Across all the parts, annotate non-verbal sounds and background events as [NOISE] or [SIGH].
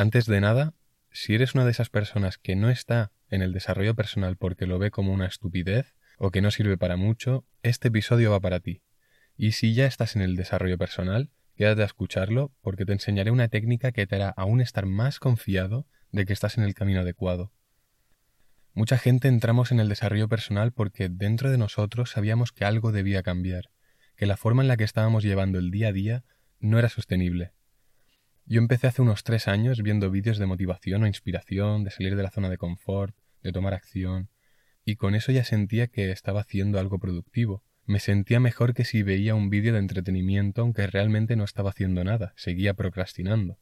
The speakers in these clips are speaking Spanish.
Antes de nada, si eres una de esas personas que no está en el desarrollo personal porque lo ve como una estupidez o que no sirve para mucho, este episodio va para ti. Y si ya estás en el desarrollo personal, quédate a escucharlo porque te enseñaré una técnica que te hará aún estar más confiado de que estás en el camino adecuado. Mucha gente entramos en el desarrollo personal porque dentro de nosotros sabíamos que algo debía cambiar, que la forma en la que estábamos llevando el día a día no era sostenible. Yo empecé hace unos tres años viendo vídeos de motivación o inspiración, de salir de la zona de confort, de tomar acción, y con eso ya sentía que estaba haciendo algo productivo. Me sentía mejor que si veía un vídeo de entretenimiento aunque realmente no estaba haciendo nada, seguía procrastinando.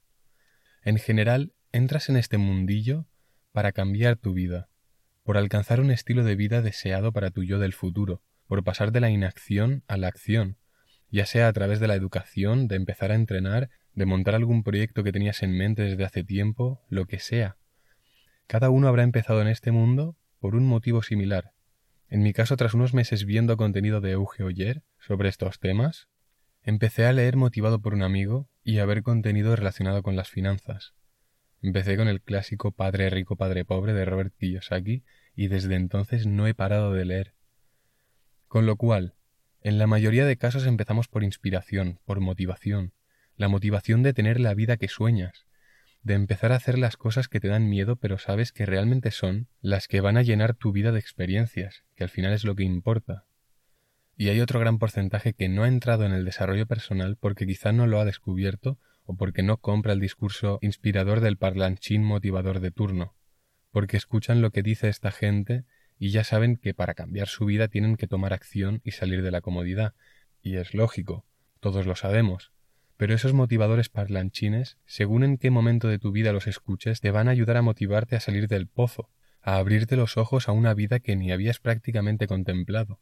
En general, entras en este mundillo para cambiar tu vida, por alcanzar un estilo de vida deseado para tu yo del futuro, por pasar de la inacción a la acción, ya sea a través de la educación, de empezar a entrenar, de montar algún proyecto que tenías en mente desde hace tiempo, lo que sea. Cada uno habrá empezado en este mundo por un motivo similar. En mi caso, tras unos meses viendo contenido de Euge Oyer sobre estos temas, empecé a leer motivado por un amigo y a ver contenido relacionado con las finanzas. Empecé con el clásico Padre rico, Padre pobre de Robert Kiyosaki y desde entonces no he parado de leer. Con lo cual, en la mayoría de casos empezamos por inspiración, por motivación, la motivación de tener la vida que sueñas, de empezar a hacer las cosas que te dan miedo pero sabes que realmente son las que van a llenar tu vida de experiencias, que al final es lo que importa. Y hay otro gran porcentaje que no ha entrado en el desarrollo personal porque quizá no lo ha descubierto o porque no compra el discurso inspirador del parlanchín motivador de turno, porque escuchan lo que dice esta gente y ya saben que para cambiar su vida tienen que tomar acción y salir de la comodidad, y es lógico, todos lo sabemos, pero esos motivadores parlanchines, según en qué momento de tu vida los escuches, te van a ayudar a motivarte a salir del pozo, a abrirte los ojos a una vida que ni habías prácticamente contemplado.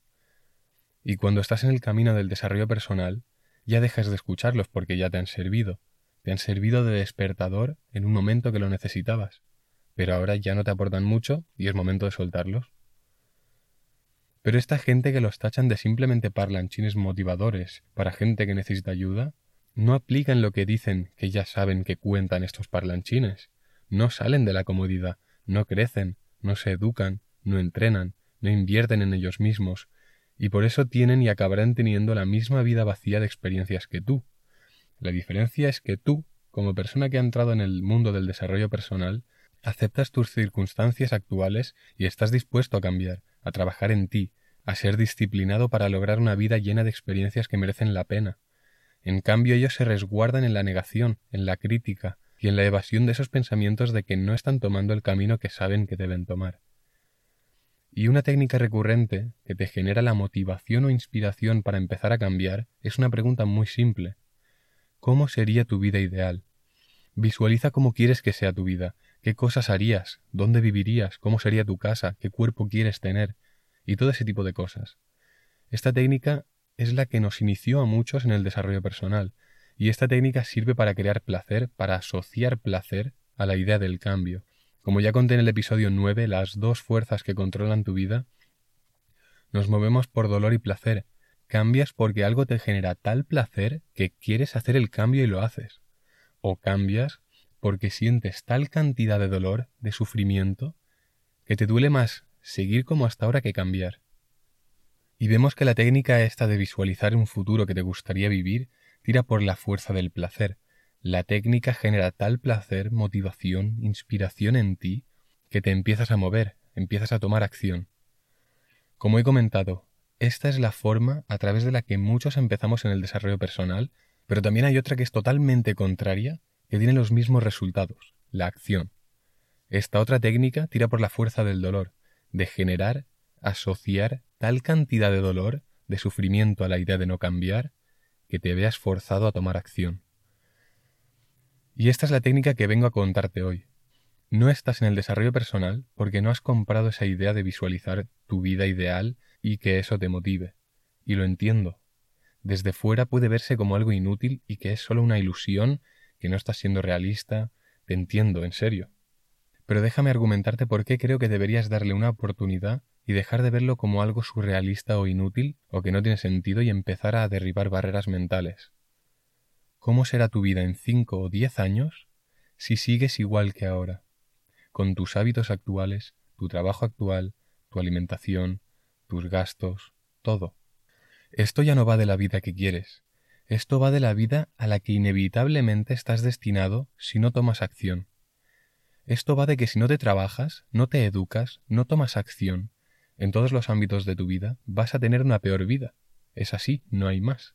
Y cuando estás en el camino del desarrollo personal, ya dejas de escucharlos porque ya te han servido, te han servido de despertador en un momento que lo necesitabas, pero ahora ya no te aportan mucho y es momento de soltarlos. Pero esta gente que los tachan de simplemente parlanchines motivadores para gente que necesita ayuda, no aplican lo que dicen que ya saben que cuentan estos parlanchines, no salen de la comodidad, no crecen, no se educan, no entrenan, no invierten en ellos mismos, y por eso tienen y acabarán teniendo la misma vida vacía de experiencias que tú, la diferencia es que tú, como persona que ha entrado en el mundo del desarrollo personal, aceptas tus circunstancias actuales y estás dispuesto a cambiar, a trabajar en ti, a ser disciplinado para lograr una vida llena de experiencias que merecen la pena. En cambio ellos se resguardan en la negación, en la crítica y en la evasión de esos pensamientos de que no están tomando el camino que saben que deben tomar. Y una técnica recurrente que te genera la motivación o inspiración para empezar a cambiar es una pregunta muy simple. ¿Cómo sería tu vida ideal? Visualiza cómo quieres que sea tu vida, qué cosas harías, dónde vivirías, cómo sería tu casa, qué cuerpo quieres tener, y todo ese tipo de cosas. Esta técnica es la que nos inició a muchos en el desarrollo personal, y esta técnica sirve para crear placer, para asociar placer a la idea del cambio. Como ya conté en el episodio 9, las dos fuerzas que controlan tu vida, nos movemos por dolor y placer, Cambias porque algo te genera tal placer que quieres hacer el cambio y lo haces. O cambias porque sientes tal cantidad de dolor, de sufrimiento, que te duele más seguir como hasta ahora que cambiar. Y vemos que la técnica esta de visualizar un futuro que te gustaría vivir tira por la fuerza del placer. La técnica genera tal placer, motivación, inspiración en ti, que te empiezas a mover, empiezas a tomar acción. Como he comentado, esta es la forma a través de la que muchos empezamos en el desarrollo personal, pero también hay otra que es totalmente contraria, que tiene los mismos resultados, la acción. Esta otra técnica tira por la fuerza del dolor, de generar, asociar tal cantidad de dolor, de sufrimiento a la idea de no cambiar, que te veas forzado a tomar acción. Y esta es la técnica que vengo a contarte hoy. No estás en el desarrollo personal porque no has comprado esa idea de visualizar tu vida ideal y que eso te motive. Y lo entiendo. Desde fuera puede verse como algo inútil y que es solo una ilusión, que no estás siendo realista. Te entiendo, en serio. Pero déjame argumentarte por qué creo que deberías darle una oportunidad y dejar de verlo como algo surrealista o inútil o que no tiene sentido y empezar a derribar barreras mentales. ¿Cómo será tu vida en cinco o diez años si sigues igual que ahora, con tus hábitos actuales, tu trabajo actual, tu alimentación, tus gastos, todo. Esto ya no va de la vida que quieres, esto va de la vida a la que inevitablemente estás destinado si no tomas acción. Esto va de que si no te trabajas, no te educas, no tomas acción, en todos los ámbitos de tu vida, vas a tener una peor vida. Es así, no hay más.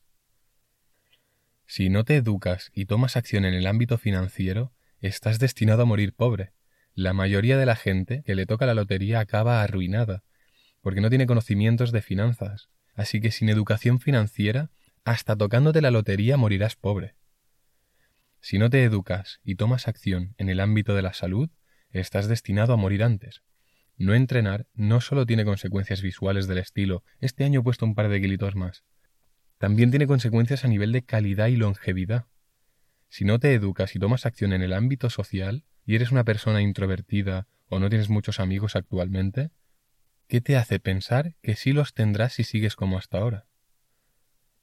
Si no te educas y tomas acción en el ámbito financiero, estás destinado a morir pobre. La mayoría de la gente que le toca la lotería acaba arruinada, porque no tiene conocimientos de finanzas. Así que sin educación financiera, hasta tocándote la lotería morirás pobre. Si no te educas y tomas acción en el ámbito de la salud, estás destinado a morir antes. No entrenar no solo tiene consecuencias visuales del estilo, este año he puesto un par de kilitos más, también tiene consecuencias a nivel de calidad y longevidad. Si no te educas y tomas acción en el ámbito social, y eres una persona introvertida o no tienes muchos amigos actualmente, ¿qué te hace pensar que sí los tendrás si sigues como hasta ahora?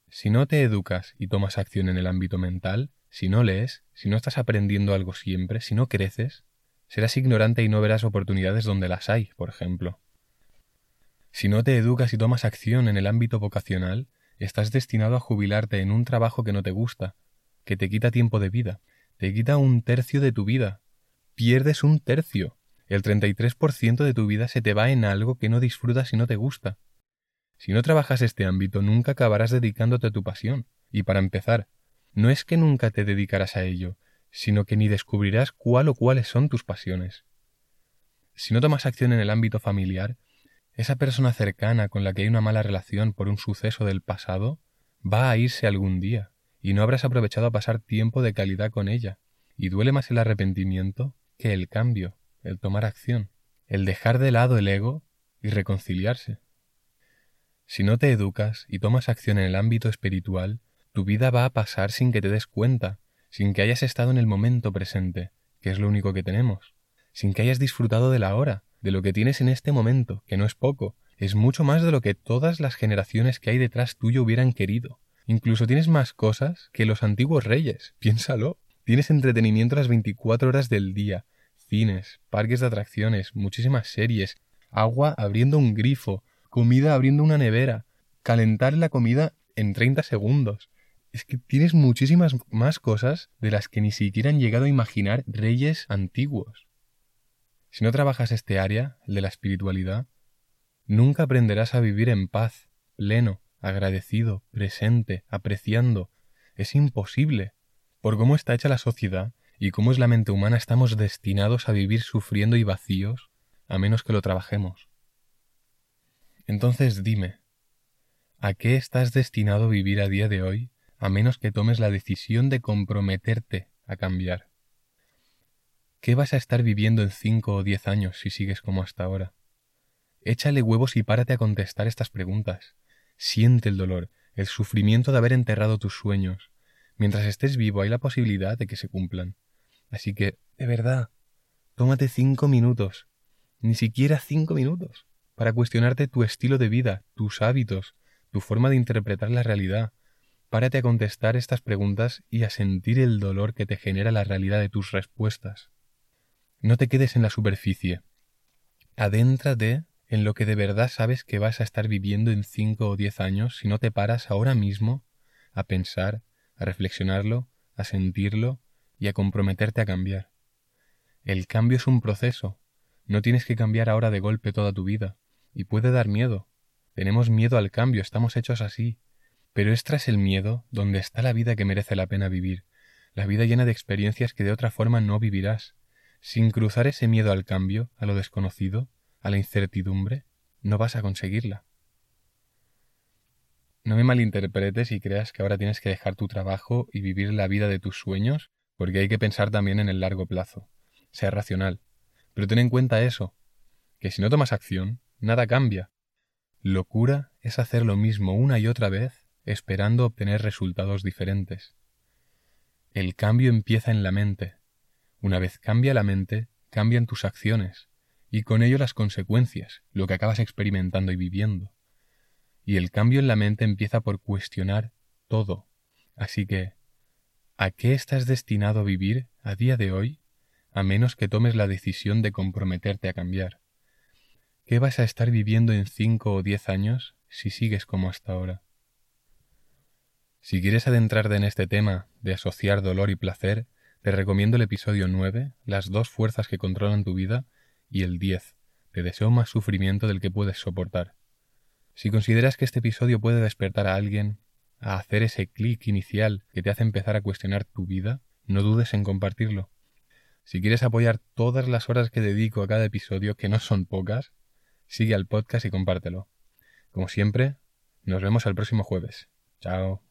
Si no te educas y tomas acción en el ámbito mental, si no lees, si no estás aprendiendo algo siempre, si no creces, serás ignorante y no verás oportunidades donde las hay, por ejemplo. Si no te educas y tomas acción en el ámbito vocacional, estás destinado a jubilarte en un trabajo que no te gusta, que te quita tiempo de vida, te quita un tercio de tu vida. Pierdes un tercio. El 33% de tu vida se te va en algo que no disfrutas y no te gusta. Si no trabajas este ámbito, nunca acabarás dedicándote a tu pasión. Y para empezar, no es que nunca te dedicarás a ello, sino que ni descubrirás cuál o cuáles son tus pasiones. Si no tomas acción en el ámbito familiar, esa persona cercana con la que hay una mala relación por un suceso del pasado va a irse algún día, y no habrás aprovechado a pasar tiempo de calidad con ella, y duele más el arrepentimiento que el cambio, el tomar acción, el dejar de lado el ego y reconciliarse. Si no te educas y tomas acción en el ámbito espiritual, tu vida va a pasar sin que te des cuenta, sin que hayas estado en el momento presente, que es lo único que tenemos, sin que hayas disfrutado de la hora, de lo que tienes en este momento, que no es poco, es mucho más de lo que todas las generaciones que hay detrás tuyo hubieran querido. Incluso tienes más cosas que los antiguos reyes, [LAUGHS] piénsalo. Tienes entretenimiento las 24 horas del día, cines, parques de atracciones, muchísimas series, agua abriendo un grifo, comida abriendo una nevera, calentar la comida en 30 segundos. Es que tienes muchísimas más cosas de las que ni siquiera han llegado a imaginar reyes antiguos. Si no trabajas este área, el de la espiritualidad, nunca aprenderás a vivir en paz, pleno, agradecido, presente, apreciando. Es imposible. Por cómo está hecha la sociedad y cómo es la mente humana, estamos destinados a vivir sufriendo y vacíos, a menos que lo trabajemos. Entonces dime, ¿a qué estás destinado a vivir a día de hoy a menos que tomes la decisión de comprometerte a cambiar? ¿Qué vas a estar viviendo en cinco o diez años si sigues como hasta ahora? Échale huevos y párate a contestar estas preguntas. Siente el dolor, el sufrimiento de haber enterrado tus sueños. Mientras estés vivo hay la posibilidad de que se cumplan. Así que, de verdad, tómate cinco minutos, ni siquiera cinco minutos, para cuestionarte tu estilo de vida, tus hábitos, tu forma de interpretar la realidad. Párate a contestar estas preguntas y a sentir el dolor que te genera la realidad de tus respuestas. No te quedes en la superficie. Adéntrate en lo que de verdad sabes que vas a estar viviendo en cinco o diez años si no te paras ahora mismo a pensar, a reflexionarlo, a sentirlo y a comprometerte a cambiar. El cambio es un proceso. No tienes que cambiar ahora de golpe toda tu vida y puede dar miedo. Tenemos miedo al cambio, estamos hechos así. Pero es tras el miedo donde está la vida que merece la pena vivir, la vida llena de experiencias que de otra forma no vivirás. Sin cruzar ese miedo al cambio, a lo desconocido, a la incertidumbre, no vas a conseguirla. No me malinterpretes y creas que ahora tienes que dejar tu trabajo y vivir la vida de tus sueños, porque hay que pensar también en el largo plazo. Sea racional. Pero ten en cuenta eso, que si no tomas acción, nada cambia. Locura es hacer lo mismo una y otra vez esperando obtener resultados diferentes. El cambio empieza en la mente. Una vez cambia la mente, cambian tus acciones, y con ello las consecuencias, lo que acabas experimentando y viviendo. Y el cambio en la mente empieza por cuestionar todo. Así que, ¿a qué estás destinado a vivir a día de hoy a menos que tomes la decisión de comprometerte a cambiar. ¿Qué vas a estar viviendo en cinco o diez años si sigues como hasta ahora? Si quieres adentrarte en este tema de asociar dolor y placer, te recomiendo el episodio 9, Las dos fuerzas que controlan tu vida, y el 10, Te deseo más sufrimiento del que puedes soportar. Si consideras que este episodio puede despertar a alguien a hacer ese clic inicial que te hace empezar a cuestionar tu vida, no dudes en compartirlo. Si quieres apoyar todas las horas que dedico a cada episodio, que no son pocas, sigue al podcast y compártelo. Como siempre, nos vemos el próximo jueves. Chao.